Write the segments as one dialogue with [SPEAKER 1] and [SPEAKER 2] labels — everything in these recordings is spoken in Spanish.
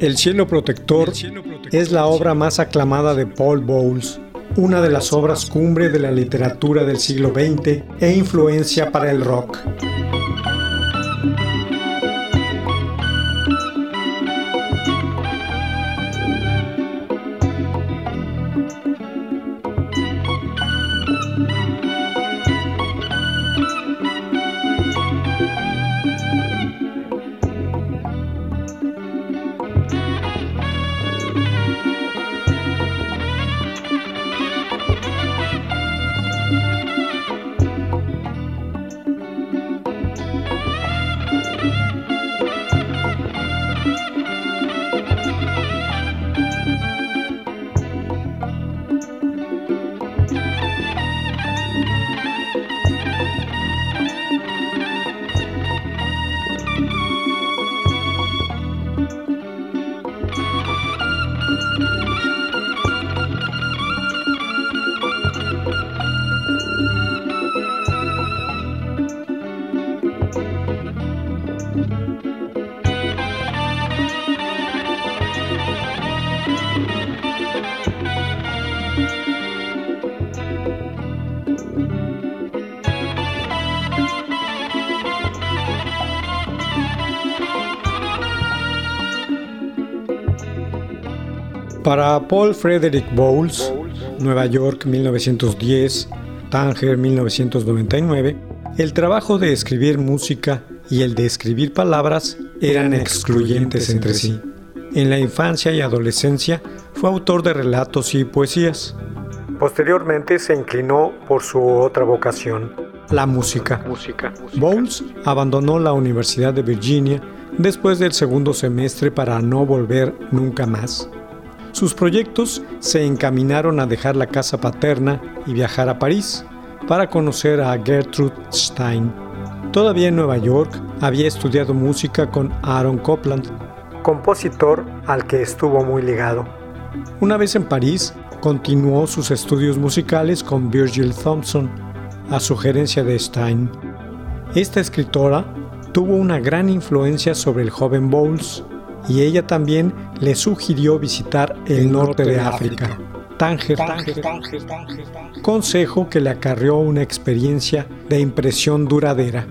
[SPEAKER 1] El cielo protector es la obra más aclamada de Paul Bowles, una de las obras cumbre de la literatura del siglo XX e influencia para el rock. Para Paul Frederick Bowles, Nueva York 1910, Tánger 1999, el trabajo de escribir música y el de escribir palabras eran excluyentes entre sí. En la infancia y adolescencia fue autor de relatos y poesías. Posteriormente se inclinó por su otra vocación, la música. Bowles abandonó la Universidad de Virginia después del segundo semestre para no volver nunca más. Sus proyectos se encaminaron a dejar la casa paterna y viajar a París para conocer a Gertrude Stein. Todavía en Nueva York había estudiado música con Aaron Copland, compositor al que estuvo muy ligado. Una vez en París, continuó sus estudios musicales con Virgil Thompson, a sugerencia de Stein. Esta escritora tuvo una gran influencia sobre el joven Bowles y ella también le sugirió visitar el norte de África, Tánger, consejo que le acarreó una experiencia de impresión duradera.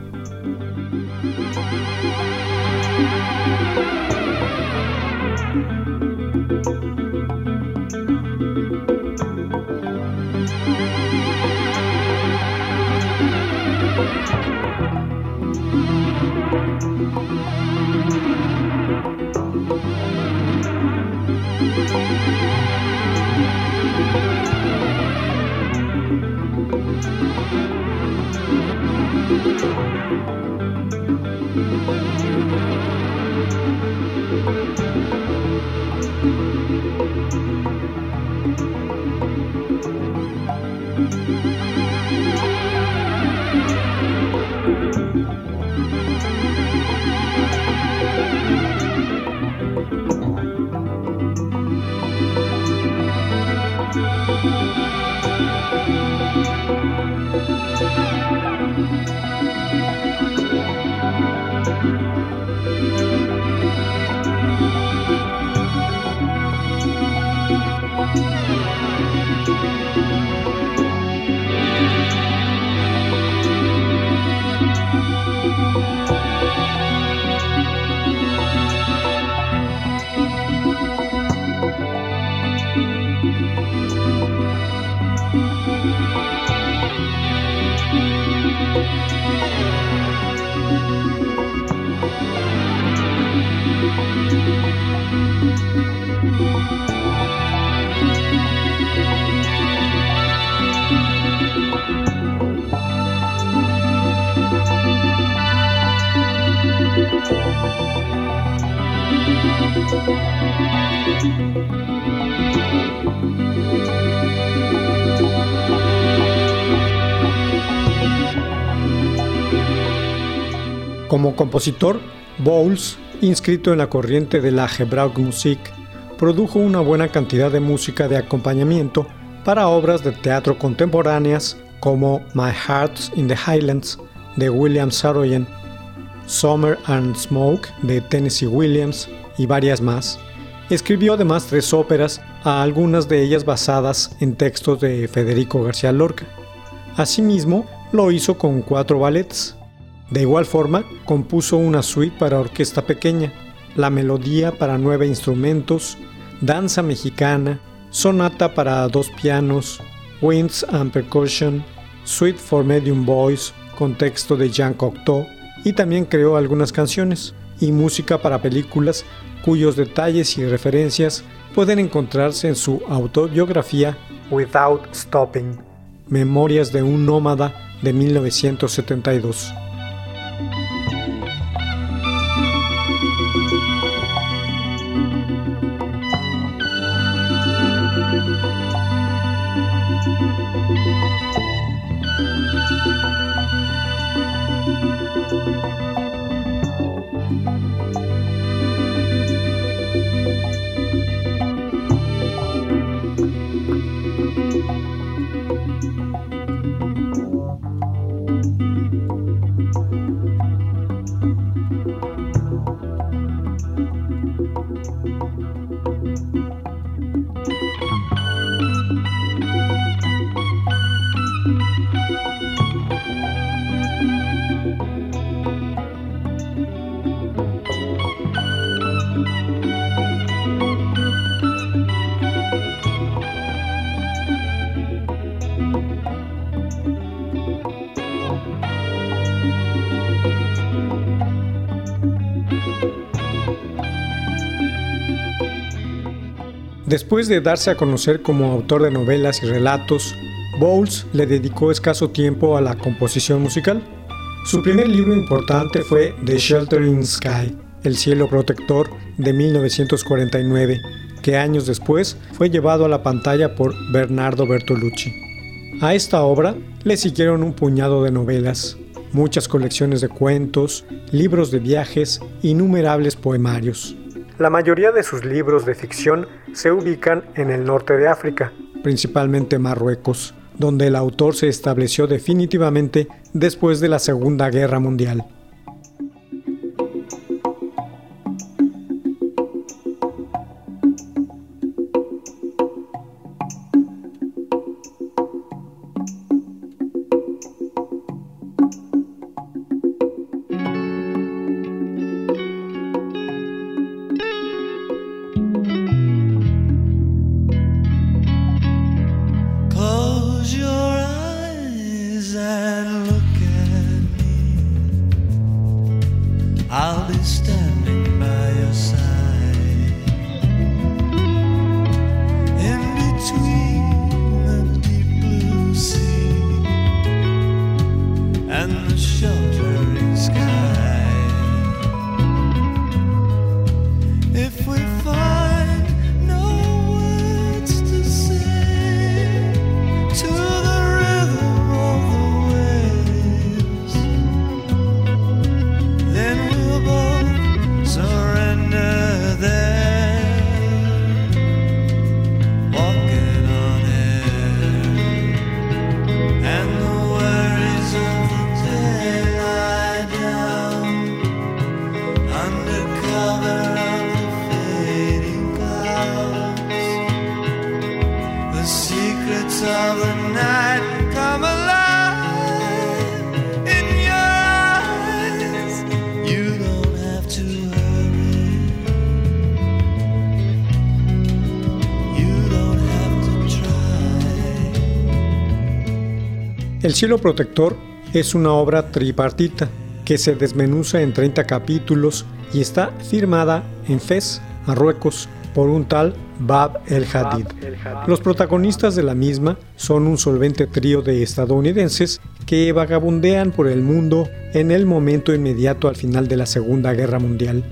[SPEAKER 1] Como compositor, Bowles, inscrito en la corriente de la Musik, produjo una buena cantidad de música de acompañamiento para obras de teatro contemporáneas como My Heart's in the Highlands de William Saroyan, Summer and Smoke de Tennessee Williams y varias más. Escribió además tres óperas, algunas de ellas basadas en textos de Federico García Lorca. Asimismo, lo hizo con cuatro ballets, de igual forma, compuso una suite para orquesta pequeña, la melodía para nueve instrumentos, danza mexicana, sonata para dos pianos, winds and percussion, suite for medium voice con texto de Jean Cocteau y también creó algunas canciones y música para películas cuyos detalles y referencias pueden encontrarse en su autobiografía Without Stopping, Memorias de un nómada de 1972. Después de darse a conocer como autor de novelas y relatos, Bowles le dedicó escaso tiempo a la composición musical. Su primer libro importante fue The Sheltering Sky, El cielo protector, de 1949, que años después fue llevado a la pantalla por Bernardo Bertolucci. A esta obra le siguieron un puñado de novelas, muchas colecciones de cuentos, libros de viajes, innumerables poemarios. La mayoría de sus libros de ficción se ubican en el norte de África, principalmente Marruecos, donde el autor se estableció definitivamente después de la Segunda Guerra Mundial. El cielo protector es una obra tripartita que se desmenuza en 30 capítulos y está firmada en Fez, Marruecos, por un tal Bab el Hadid. Los protagonistas de la misma son un solvente trío de estadounidenses que vagabundean por el mundo en el momento inmediato al final de la Segunda Guerra Mundial.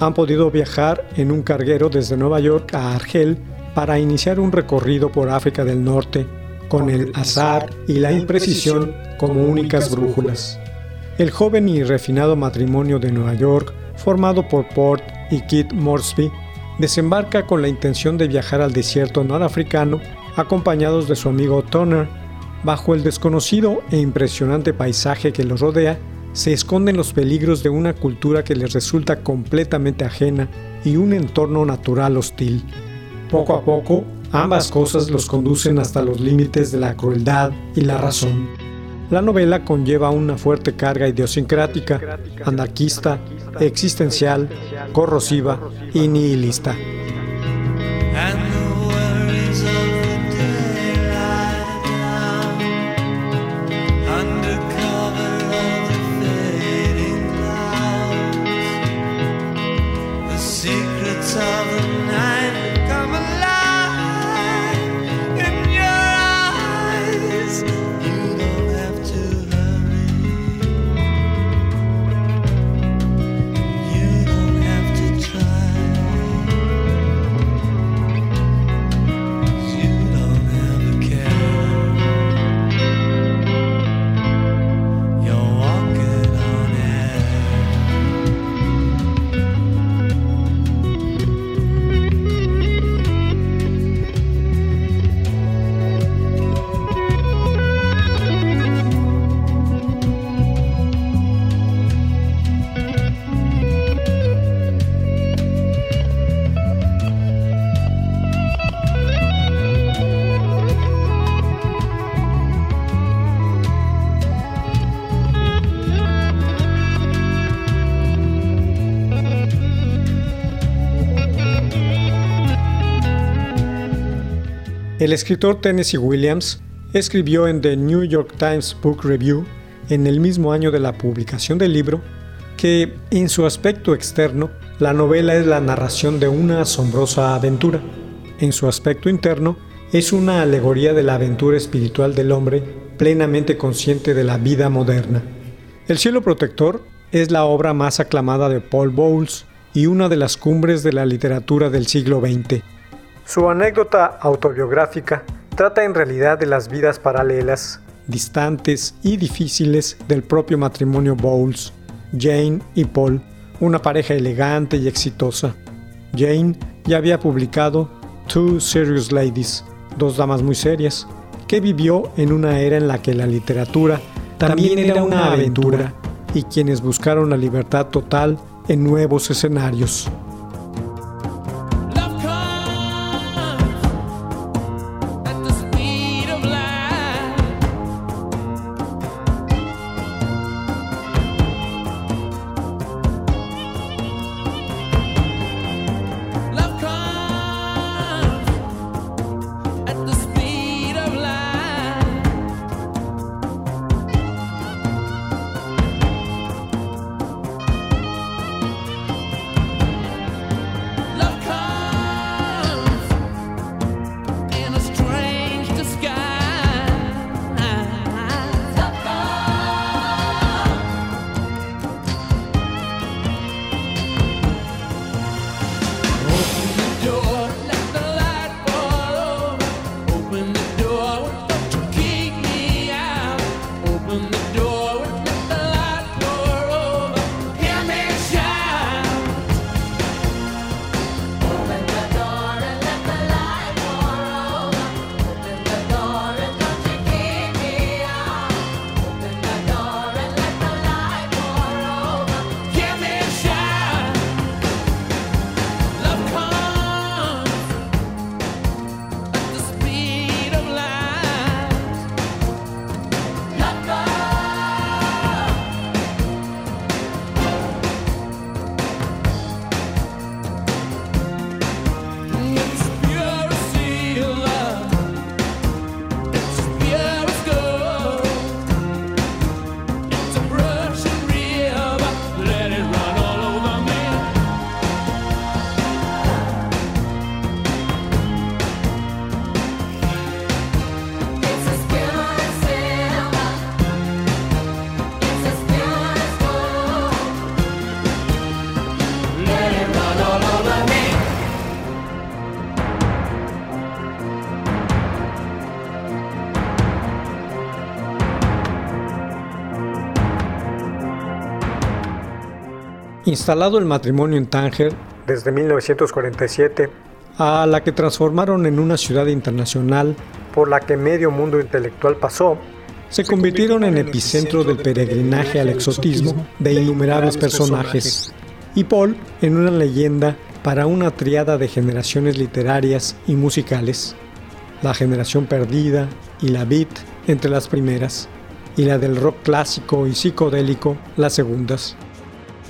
[SPEAKER 1] han podido viajar en un carguero desde Nueva York a Argel para iniciar un recorrido por África del Norte con el azar y la imprecisión como únicas brújulas. El joven y refinado matrimonio de Nueva York, formado por Port y Kit Moresby, desembarca con la intención de viajar al desierto norafricano acompañados de su amigo Turner. Bajo el desconocido e impresionante paisaje que los rodea, se esconden los peligros de una cultura que les resulta completamente ajena y un entorno natural hostil. Poco a poco, ambas cosas los conducen hasta los límites de la crueldad y la razón. La novela conlleva una fuerte carga idiosincrática, anarquista, existencial, corrosiva y nihilista. El escritor Tennessee Williams escribió en The New York Times Book Review, en el mismo año de la publicación del libro, que en su aspecto externo, la novela es la narración de una asombrosa aventura. En su aspecto interno, es una alegoría de la aventura espiritual del hombre plenamente consciente de la vida moderna. El cielo protector es la obra más aclamada de Paul Bowles y una de las cumbres de la literatura del siglo XX. Su anécdota autobiográfica trata en realidad de las vidas paralelas, distantes y difíciles del propio matrimonio Bowles, Jane y Paul, una pareja elegante y exitosa. Jane ya había publicado Two Serious Ladies, dos damas muy serias, que vivió en una era en la que la literatura también era una aventura y quienes buscaron la libertad total en nuevos escenarios. Instalado el matrimonio en Tánger desde 1947, a la que transformaron en una ciudad internacional. Por la que medio mundo intelectual pasó, se convirtieron en epicentro del peregrinaje al exotismo de innumerables personajes, y Paul en una leyenda para una triada de generaciones literarias y musicales, la generación perdida y la beat entre las primeras, y la del rock clásico y psicodélico las segundas.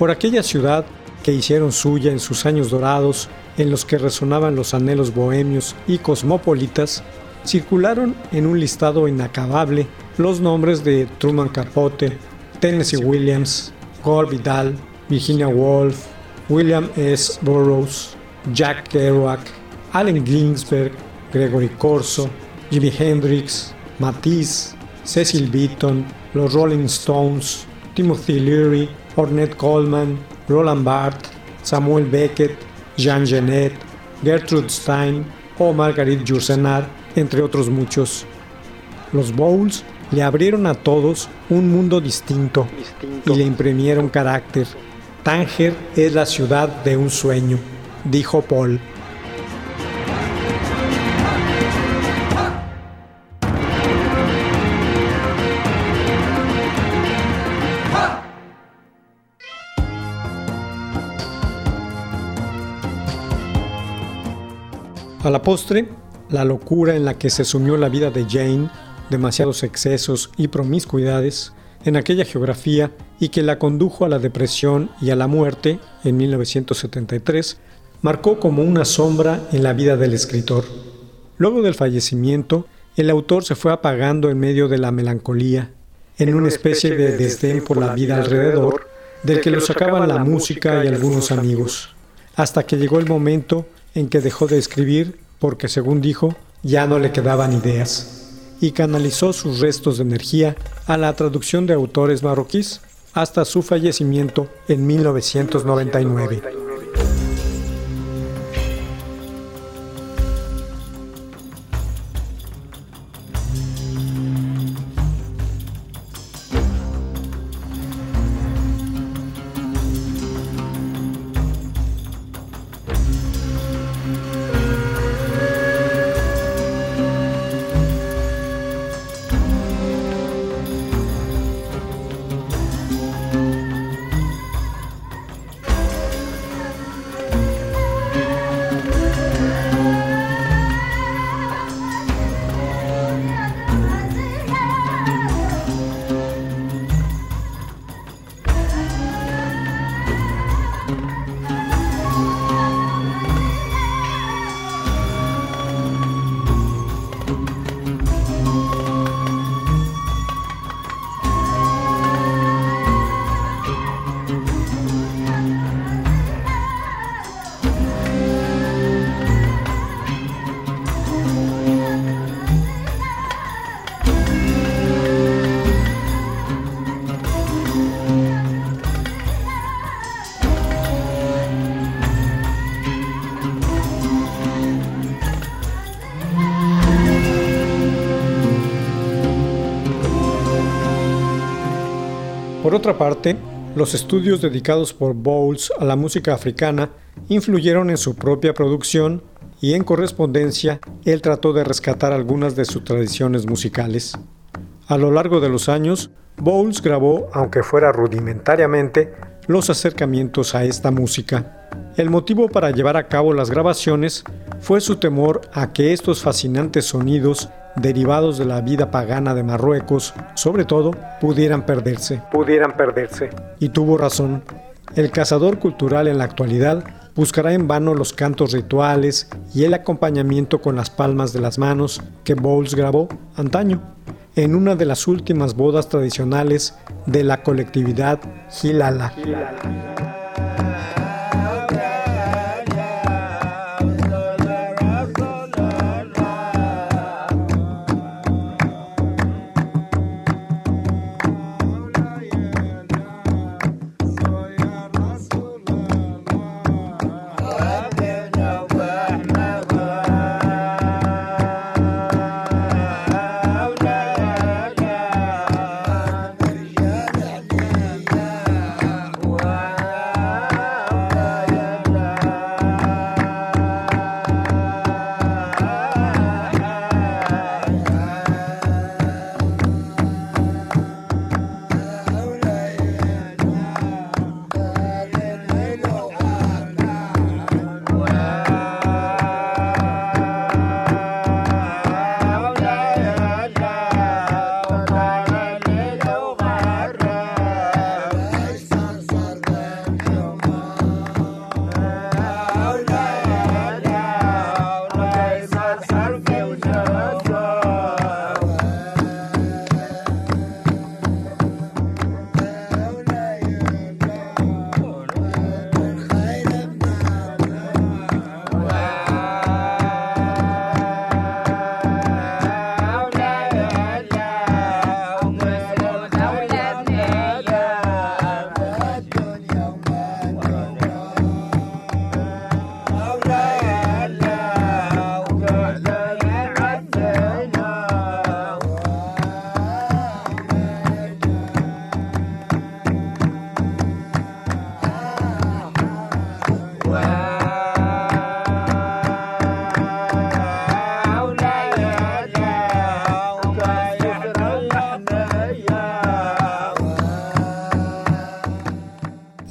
[SPEAKER 1] Por aquella ciudad que hicieron suya en sus años dorados, en los que resonaban los anhelos bohemios y cosmopolitas, circularon en un listado inacabable los nombres de Truman Capote, Tennessee Williams, Gore Vidal, Virginia Woolf, William S. Burroughs, Jack Kerouac, Allen Ginsberg, Gregory Corso, Jimi Hendrix, Matisse, Cecil Beaton, los Rolling Stones, Timothy Leary, Ornette Coleman, Roland Barthes, Samuel Beckett, Jean Genet, Gertrude Stein o Marguerite Yourcenar, entre otros muchos. Los Bowls le abrieron a todos un mundo distinto, distinto. y le imprimieron carácter. Tánger es la ciudad de un sueño, dijo Paul. La postre, la locura en la que se sumió la vida de Jane, demasiados excesos y promiscuidades en aquella geografía y que la condujo a la depresión y a la muerte en 1973, marcó como una sombra en la vida del escritor. Luego del fallecimiento, el autor se fue apagando en medio de la melancolía, en una especie de desdén por la vida alrededor, del que lo sacaban la música y algunos amigos, hasta que llegó el momento en que dejó de escribir porque, según dijo, ya no le quedaban ideas, y canalizó sus restos de energía a la traducción de autores marroquíes hasta su fallecimiento en 1999. Por otra parte, los estudios dedicados por Bowles a la música africana influyeron en su propia producción y en correspondencia él trató de rescatar algunas de sus tradiciones musicales. A lo largo de los años, Bowles grabó, aunque fuera rudimentariamente, los acercamientos a esta música. El motivo para llevar a cabo las grabaciones fue su temor a que estos fascinantes sonidos derivados de la vida pagana de Marruecos, sobre todo, pudieran perderse.
[SPEAKER 2] Pudieran perderse.
[SPEAKER 1] Y tuvo razón. El cazador cultural en la actualidad buscará en vano los cantos rituales y el acompañamiento con las palmas de las manos que Bowles grabó antaño en una de las últimas bodas tradicionales de la colectividad Hilala.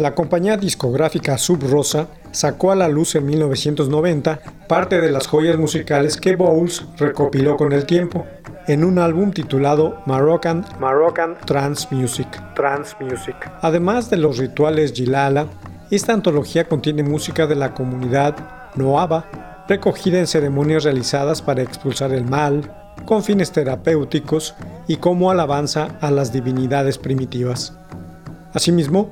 [SPEAKER 1] La compañía discográfica Sub Rosa sacó a la luz en 1990 parte de las joyas musicales que Bowles recopiló con el tiempo en un álbum titulado Moroccan, Moroccan Trance Music. Trance Music. Además de los rituales Gilala, esta antología contiene música de la comunidad Noaba, recogida en ceremonias realizadas para expulsar el mal, con fines terapéuticos y como alabanza a las divinidades primitivas. Asimismo,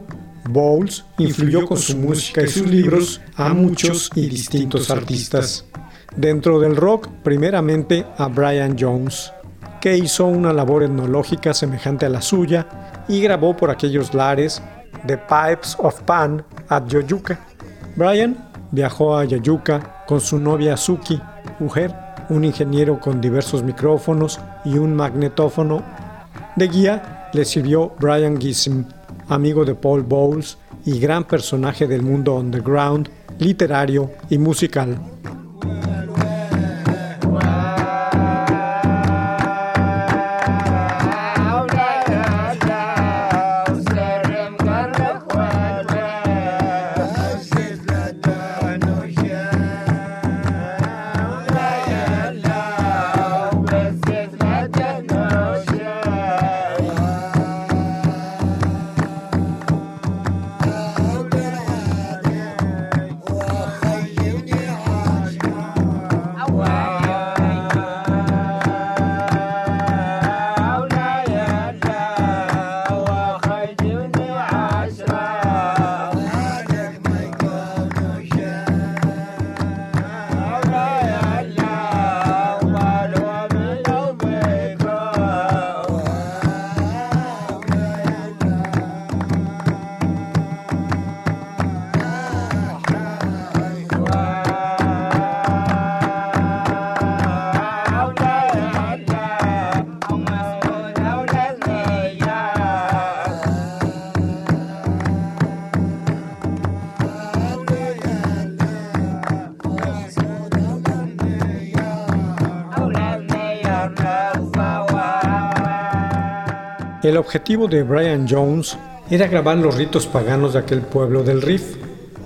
[SPEAKER 1] Bowles influyó con su música y sus libros a muchos y distintos artistas. Dentro del rock, primeramente a Brian Jones, que hizo una labor etnológica semejante a la suya y grabó por aquellos lares The Pipes of Pan at Yoyuka. Brian viajó a Yoyuka con su novia Suki, mujer, un ingeniero con diversos micrófonos y un magnetófono. De guía le sirvió Brian Gism, amigo de Paul Bowles y gran personaje del mundo underground, literario y musical. El objetivo de Brian Jones era grabar los ritos paganos de aquel pueblo del Riff.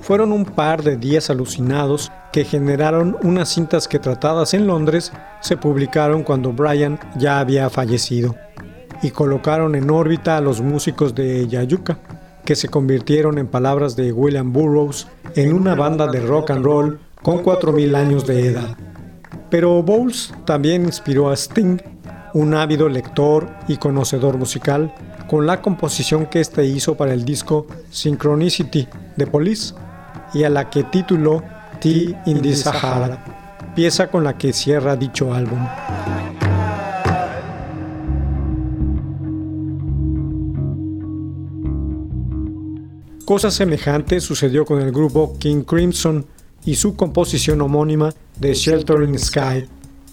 [SPEAKER 1] Fueron un par de días alucinados que generaron unas cintas que tratadas en Londres se publicaron cuando Brian ya había fallecido y colocaron en órbita a los músicos de Yayuka, que se convirtieron en palabras de William Burroughs en una banda de rock and roll con 4.000 años de edad. Pero Bowles también inspiró a Sting un ávido lector y conocedor musical, con la composición que éste hizo para el disco Synchronicity de Police y a la que tituló Tea in the Sahara, pieza con la que cierra dicho álbum. Cosa semejante sucedió con el grupo King Crimson y su composición homónima de Sheltering Sky,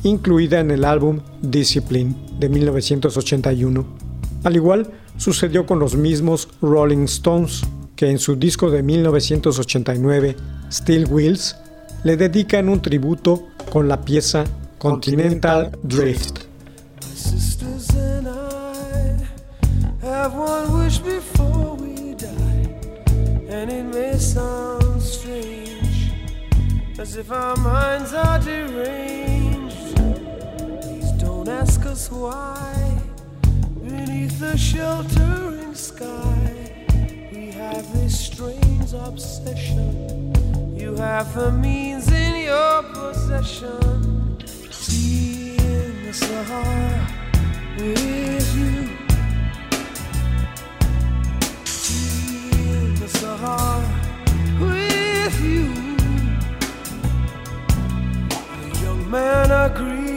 [SPEAKER 1] incluida en el álbum Discipline de 1981. Al igual sucedió con los mismos Rolling Stones, que en su disco de 1989, Steel Wheels, le dedican un tributo con la pieza Continental Drift. Ask us why. Beneath the sheltering sky, we have this strange obsession. You have the means in your possession. Tea in the Sahara with you. Tea in the Sahara with you. The young man agreed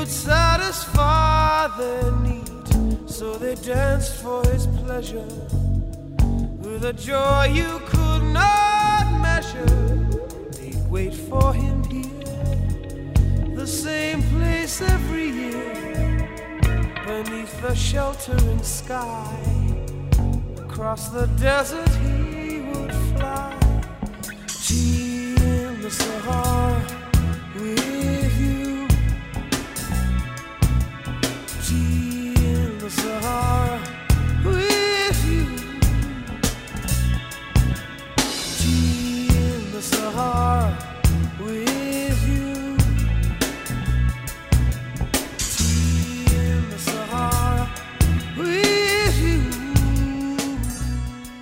[SPEAKER 1] would satisfy their need. So they danced for his pleasure with a joy you could not measure. They'd wait for him here, the same place every year, beneath the sheltering sky. Across the desert he would fly. Tea in the Sahara with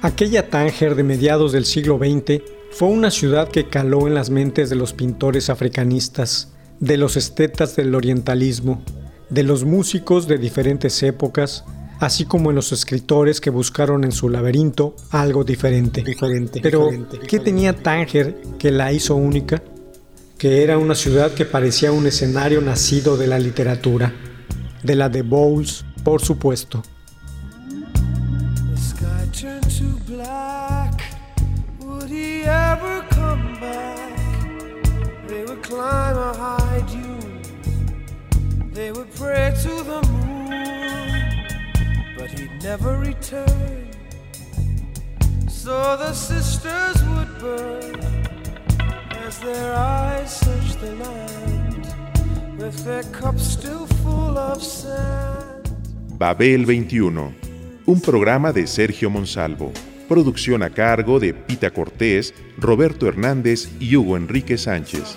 [SPEAKER 1] Aquella Tánger de mediados del siglo XX fue una ciudad que caló en las mentes de los pintores africanistas, de los estetas del orientalismo, de los músicos de diferentes épocas, así como en los escritores que buscaron en su laberinto algo diferente. diferente Pero, ¿qué tenía Tánger que la hizo única? Que era una ciudad que parecía un escenario nacido de la literatura, de la de Bowles, por supuesto. dune. They would pray to the moon, but he'd never return. So the sisters would burn as their eyes searched the land with their cups still full of sand.
[SPEAKER 3] Babel 21, un programa de Sergio Monsalvo. Producción a cargo de Pita Cortés, Roberto Hernández y Hugo Enrique Sánchez.